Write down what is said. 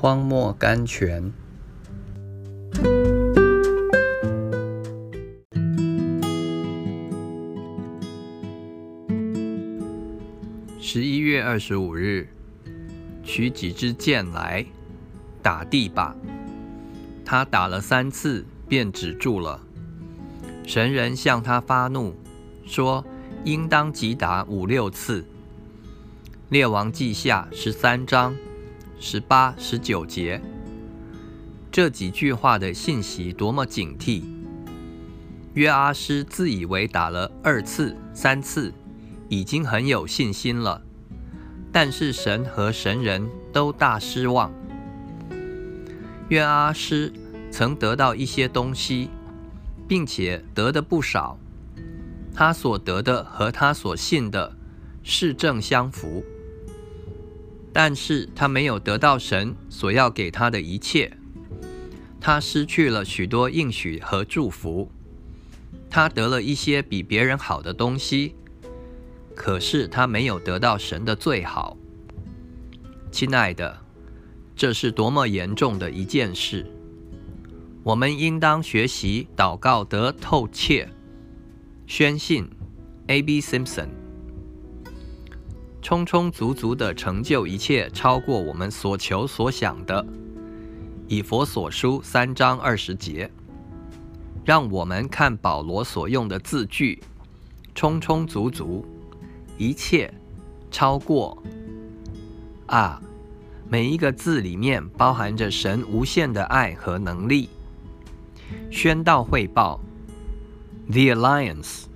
荒漠甘泉。十一月二十五日，取几支箭来，打地吧。他打了三次，便止住了。神人向他发怒，说：“应当击打五六次。”列王记下十三章十八、十九节，这几句话的信息多么警惕！约阿施自以为打了二次、三次，已经很有信心了，但是神和神人都大失望。约阿施曾得到一些东西，并且得的不少，他所得的和他所信的是正相符。但是他没有得到神所要给他的一切，他失去了许多应许和祝福。他得了一些比别人好的东西，可是他没有得到神的最好。亲爱的，这是多么严重的一件事！我们应当学习祷告得透彻。宣信，A.B. Simpson。充充足足的成就一切，超过我们所求所想的。以佛所书三章二十节，让我们看保罗所用的字句：充充足足，一切，超过。啊，每一个字里面包含着神无限的爱和能力。宣道汇报，The Alliance。